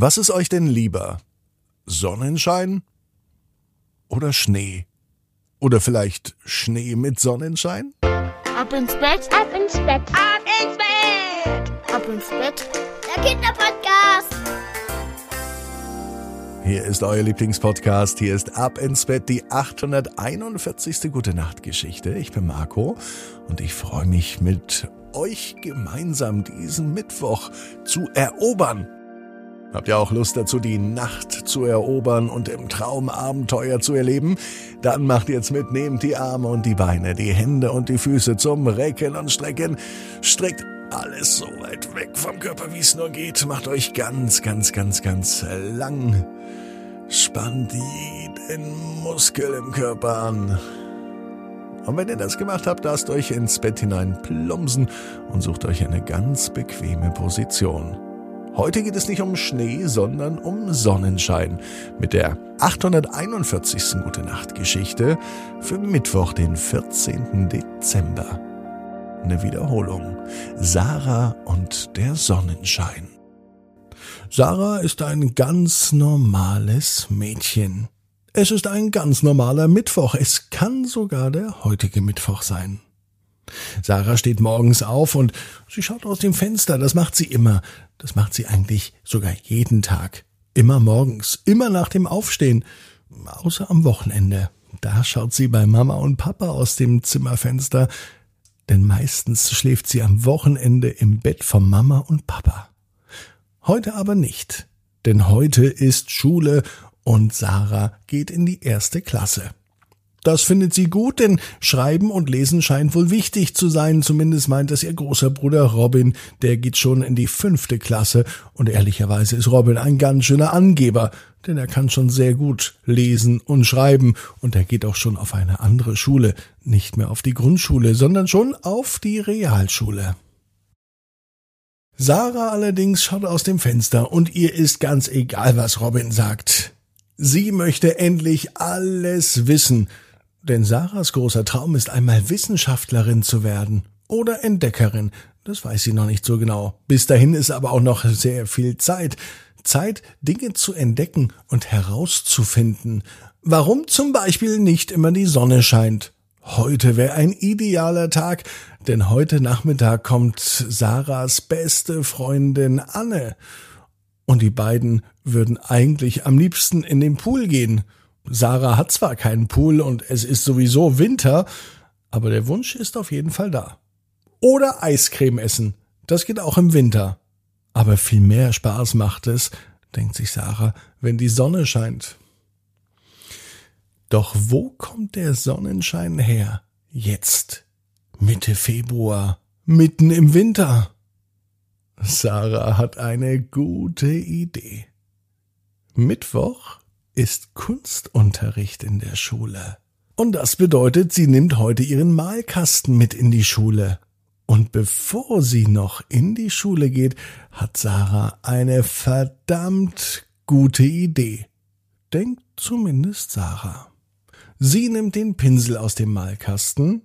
Was ist euch denn lieber? Sonnenschein oder Schnee? Oder vielleicht Schnee mit Sonnenschein? Ab ins Bett, Ab ins Bett. Ab ins Bett. ab ins Bett. Der Kinderpodcast. Hier ist euer Lieblingspodcast. Hier ist Ab ins Bett, die 841. Gute Nacht Geschichte. Ich bin Marco und ich freue mich mit euch gemeinsam diesen Mittwoch zu erobern. Habt ihr auch Lust dazu, die Nacht zu erobern und im Traum Abenteuer zu erleben? Dann macht jetzt mit, nehmt die Arme und die Beine, die Hände und die Füße zum Recken und Strecken. Streckt alles so weit weg vom Körper, wie es nur geht. Macht euch ganz, ganz, ganz, ganz lang. Spannt jeden Muskel im Körper an. Und wenn ihr das gemacht habt, lasst euch ins Bett hinein plumpsen und sucht euch eine ganz bequeme Position. Heute geht es nicht um Schnee, sondern um Sonnenschein mit der 841. Gute Nacht Geschichte für Mittwoch, den 14. Dezember. Eine Wiederholung. Sarah und der Sonnenschein. Sarah ist ein ganz normales Mädchen. Es ist ein ganz normaler Mittwoch. Es kann sogar der heutige Mittwoch sein. Sarah steht morgens auf und sie schaut aus dem Fenster. Das macht sie immer. Das macht sie eigentlich sogar jeden Tag. Immer morgens, immer nach dem Aufstehen. Außer am Wochenende. Da schaut sie bei Mama und Papa aus dem Zimmerfenster. Denn meistens schläft sie am Wochenende im Bett von Mama und Papa. Heute aber nicht. Denn heute ist Schule und Sarah geht in die erste Klasse. Das findet sie gut, denn Schreiben und Lesen scheint wohl wichtig zu sein. Zumindest meint es ihr großer Bruder Robin. Der geht schon in die fünfte Klasse. Und ehrlicherweise ist Robin ein ganz schöner Angeber, denn er kann schon sehr gut lesen und schreiben. Und er geht auch schon auf eine andere Schule. Nicht mehr auf die Grundschule, sondern schon auf die Realschule. Sarah allerdings schaut aus dem Fenster und ihr ist ganz egal, was Robin sagt. Sie möchte endlich alles wissen. Denn Sarahs großer Traum ist einmal Wissenschaftlerin zu werden oder Entdeckerin. Das weiß sie noch nicht so genau. Bis dahin ist aber auch noch sehr viel Zeit. Zeit, Dinge zu entdecken und herauszufinden. Warum zum Beispiel nicht immer die Sonne scheint. Heute wäre ein idealer Tag, denn heute Nachmittag kommt Sarahs beste Freundin Anne. Und die beiden würden eigentlich am liebsten in den Pool gehen. Sarah hat zwar keinen Pool und es ist sowieso Winter, aber der Wunsch ist auf jeden Fall da. Oder Eiscreme essen. Das geht auch im Winter. Aber viel mehr Spaß macht es, denkt sich Sarah, wenn die Sonne scheint. Doch wo kommt der Sonnenschein her? Jetzt. Mitte Februar. Mitten im Winter. Sarah hat eine gute Idee. Mittwoch ist Kunstunterricht in der Schule. Und das bedeutet, sie nimmt heute ihren Malkasten mit in die Schule. Und bevor sie noch in die Schule geht, hat Sarah eine verdammt gute Idee. Denkt zumindest Sarah. Sie nimmt den Pinsel aus dem Malkasten,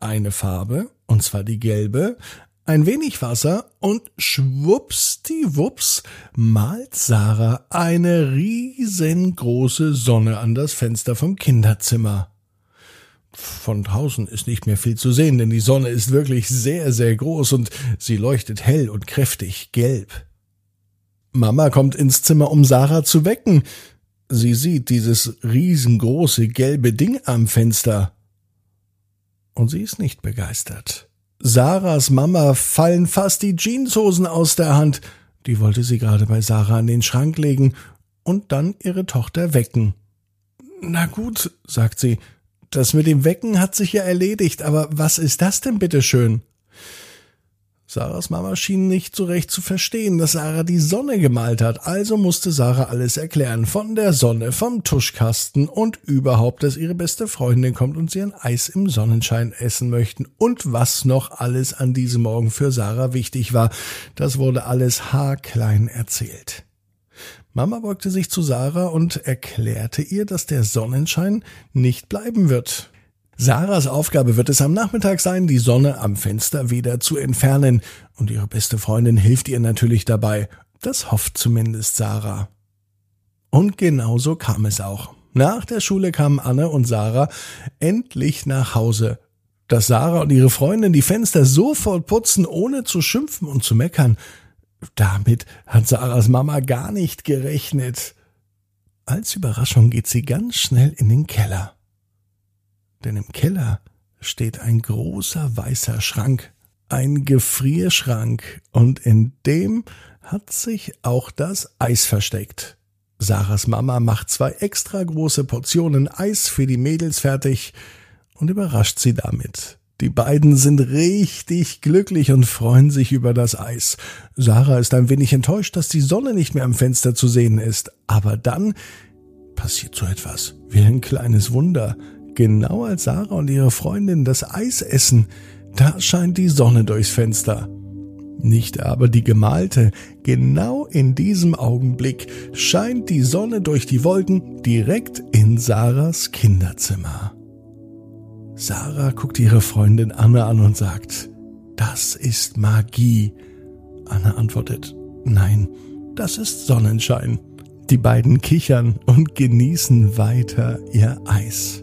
eine Farbe, und zwar die gelbe, ein wenig Wasser und schwuppsdiwupps malt Sarah eine riesengroße Sonne an das Fenster vom Kinderzimmer. Von draußen ist nicht mehr viel zu sehen, denn die Sonne ist wirklich sehr, sehr groß und sie leuchtet hell und kräftig gelb. Mama kommt ins Zimmer, um Sarah zu wecken. Sie sieht dieses riesengroße gelbe Ding am Fenster. Und sie ist nicht begeistert. Sarahs Mama fallen fast die Jeanshosen aus der Hand. Die wollte sie gerade bei Sarah an den Schrank legen und dann ihre Tochter wecken. Na gut, sagt sie, das mit dem Wecken hat sich ja erledigt, aber was ist das denn bitte schön? Sarahs Mama schien nicht so recht zu verstehen, dass Sarah die Sonne gemalt hat, also musste Sarah alles erklären, von der Sonne, vom Tuschkasten und überhaupt, dass ihre beste Freundin kommt und sie ein Eis im Sonnenschein essen möchten und was noch alles an diesem Morgen für Sarah wichtig war. Das wurde alles haarklein erzählt. Mama beugte sich zu Sarah und erklärte ihr, dass der Sonnenschein nicht bleiben wird. Sarahs Aufgabe wird es am Nachmittag sein, die Sonne am Fenster wieder zu entfernen, und ihre beste Freundin hilft ihr natürlich dabei. Das hofft zumindest Sarah. Und genauso kam es auch. Nach der Schule kamen Anne und Sarah endlich nach Hause. Dass Sarah und ihre Freundin die Fenster sofort putzen, ohne zu schimpfen und zu meckern, damit hat Sarahs Mama gar nicht gerechnet. Als Überraschung geht sie ganz schnell in den Keller. Denn im Keller steht ein großer weißer Schrank, ein Gefrierschrank, und in dem hat sich auch das Eis versteckt. Sarahs Mama macht zwei extra große Portionen Eis für die Mädels fertig und überrascht sie damit. Die beiden sind richtig glücklich und freuen sich über das Eis. Sarah ist ein wenig enttäuscht, dass die Sonne nicht mehr am Fenster zu sehen ist. Aber dann passiert so etwas wie ein kleines Wunder. Genau als Sarah und ihre Freundin das Eis essen, da scheint die Sonne durchs Fenster. Nicht aber die gemalte. Genau in diesem Augenblick scheint die Sonne durch die Wolken direkt in Sarahs Kinderzimmer. Sarah guckt ihre Freundin Anne an und sagt, das ist Magie. Anne antwortet, nein, das ist Sonnenschein. Die beiden kichern und genießen weiter ihr Eis.